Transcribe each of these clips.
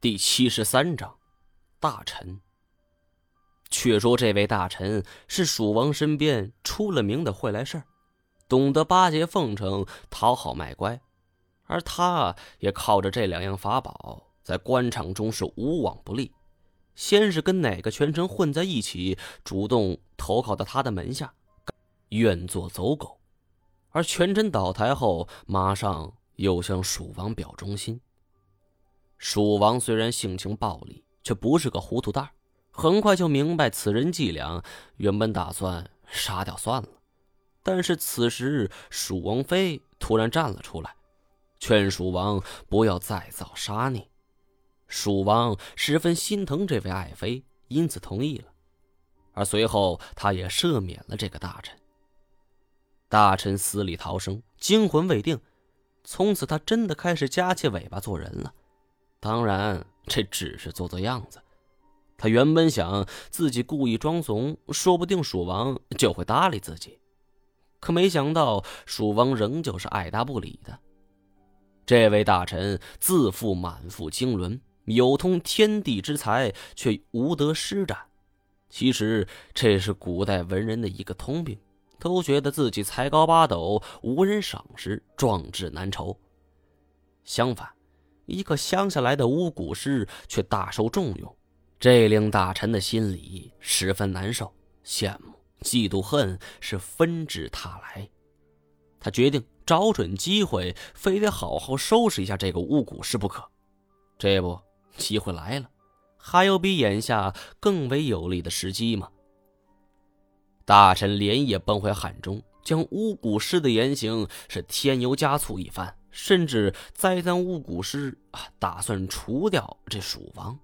第七十三章，大臣。却说这位大臣是蜀王身边出了名的会来事儿，懂得巴结奉承、讨好卖乖，而他也靠着这两样法宝，在官场中是无往不利。先是跟哪个权臣混在一起，主动投靠到他的门下，愿做走狗；而权臣倒台后，马上又向蜀王表忠心。蜀王虽然性情暴戾，却不是个糊涂蛋很快就明白此人伎俩，原本打算杀掉算了。但是此时，蜀王妃突然站了出来，劝蜀王不要再造杀孽。蜀王十分心疼这位爱妃，因此同意了。而随后，他也赦免了这个大臣。大臣死里逃生，惊魂未定，从此他真的开始夹起尾巴做人了。当然，这只是做做样子。他原本想自己故意装怂，说不定蜀王就会搭理自己。可没想到，蜀王仍旧是爱答不理的。这位大臣自负满腹经纶，有通天地之才，却无得施展。其实这是古代文人的一个通病，都觉得自己才高八斗，无人赏识，壮志难酬。相反。一个乡下来的巫蛊师却大受重用，这令大臣的心里十分难受，羡慕、嫉妒、恨是纷至沓来。他决定找准机会，非得好好收拾一下这个巫蛊师不可。这不，机会来了，还有比眼下更为有利的时机吗？大臣连夜奔回汉中，将巫蛊师的言行是添油加醋一番。甚至栽赃巫蛊师啊，打算除掉这蜀王。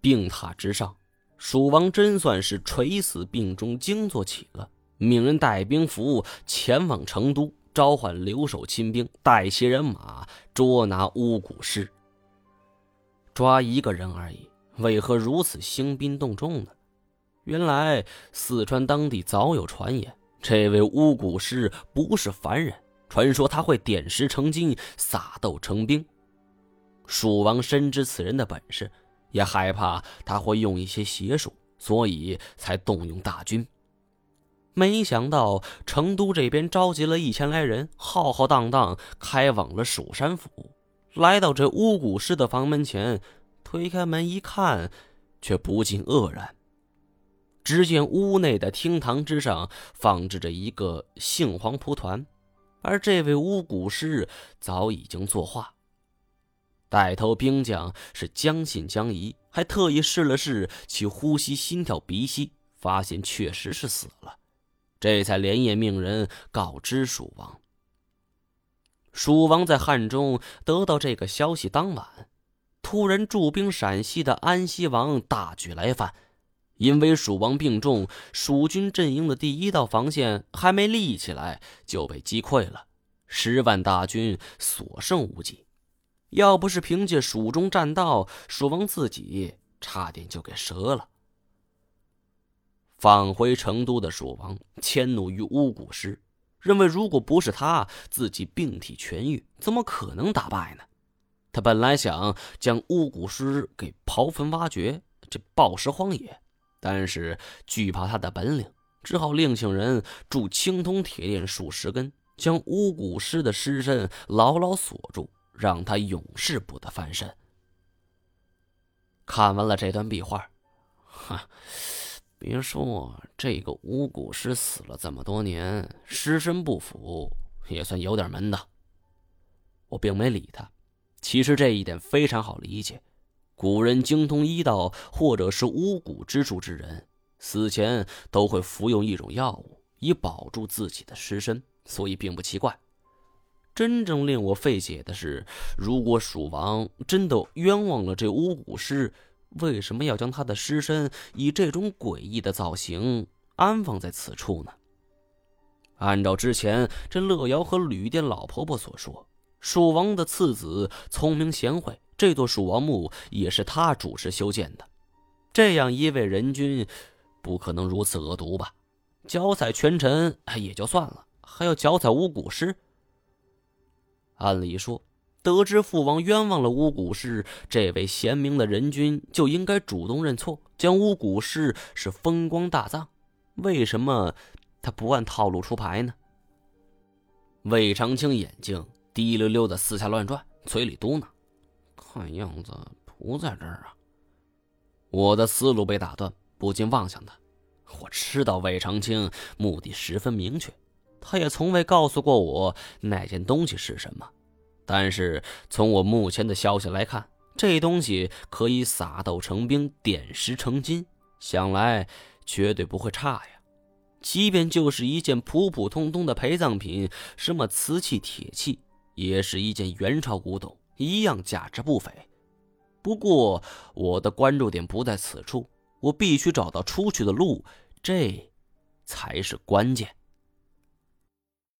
病榻之上，蜀王真算是垂死病中惊坐起了，命人带兵符前往成都，召唤留守亲兵，带些人马捉拿巫蛊师。抓一个人而已，为何如此兴兵动众呢？原来四川当地早有传言，这位巫蛊师不是凡人。传说他会点石成金，撒豆成兵。蜀王深知此人的本事，也害怕他会用一些邪术，所以才动用大军。没想到成都这边召集了一千来人，浩浩荡荡开往了蜀山府。来到这巫蛊师的房门前，推开门一看，却不禁愕然。只见屋内的厅堂之上放置着一个杏黄蒲团。而这位巫蛊师早已经作画，带头兵将是将信将疑，还特意试了试其呼吸、心跳、鼻息，发现确实是死了，这才连夜命人告知蜀王。蜀王在汉中得到这个消息当晚，突然驻兵陕西的安西王大举来犯。因为蜀王病重，蜀军阵营的第一道防线还没立起来，就被击溃了，十万大军所剩无几。要不是凭借蜀中栈道，蜀王自己差点就给折了。返回成都的蜀王迁怒于巫蛊师，认为如果不是他自己病体痊愈，怎么可能打败呢？他本来想将巫蛊师给刨坟挖掘，这暴尸荒野。但是惧怕他的本领，只好另请人铸青铜铁链数十根，将巫蛊师的尸身牢牢锁住，让他永世不得翻身。看完了这段壁画，哈，别说这个巫蛊师死了这么多年，尸身不腐，也算有点门道。我并没理他，其实这一点非常好理解。古人精通医道或者是巫蛊之术之人，死前都会服用一种药物以保住自己的尸身，所以并不奇怪。真正令我费解的是，如果蜀王真的冤枉了这巫蛊师，为什么要将他的尸身以这种诡异的造型安放在此处呢？按照之前这乐瑶和旅店老婆婆所说，蜀王的次子聪明贤惠。这座蜀王墓也是他主持修建的，这样一位人君，不可能如此恶毒吧？脚踩权臣也就算了，还要脚踩巫蛊师。按理说，得知父王冤枉了巫蛊师，这位贤明的人君就应该主动认错，将巫蛊师是风光大葬。为什么他不按套路出牌呢？魏长青眼睛滴溜溜的四下乱转，嘴里嘟囔：“看样子不在这儿啊。”我的思路被打断，不禁望向他。我知道魏长青目的十分明确，他也从未告诉过我那件东西是什么。但是从我目前的消息来看，这东西可以撒豆成兵，点石成金，想来绝对不会差呀。即便就是一件普普通通的陪葬品，什么瓷器、铁器，也是一件元朝古董，一样价值不菲。不过我的关注点不在此处，我必须找到出去的路，这才是关键。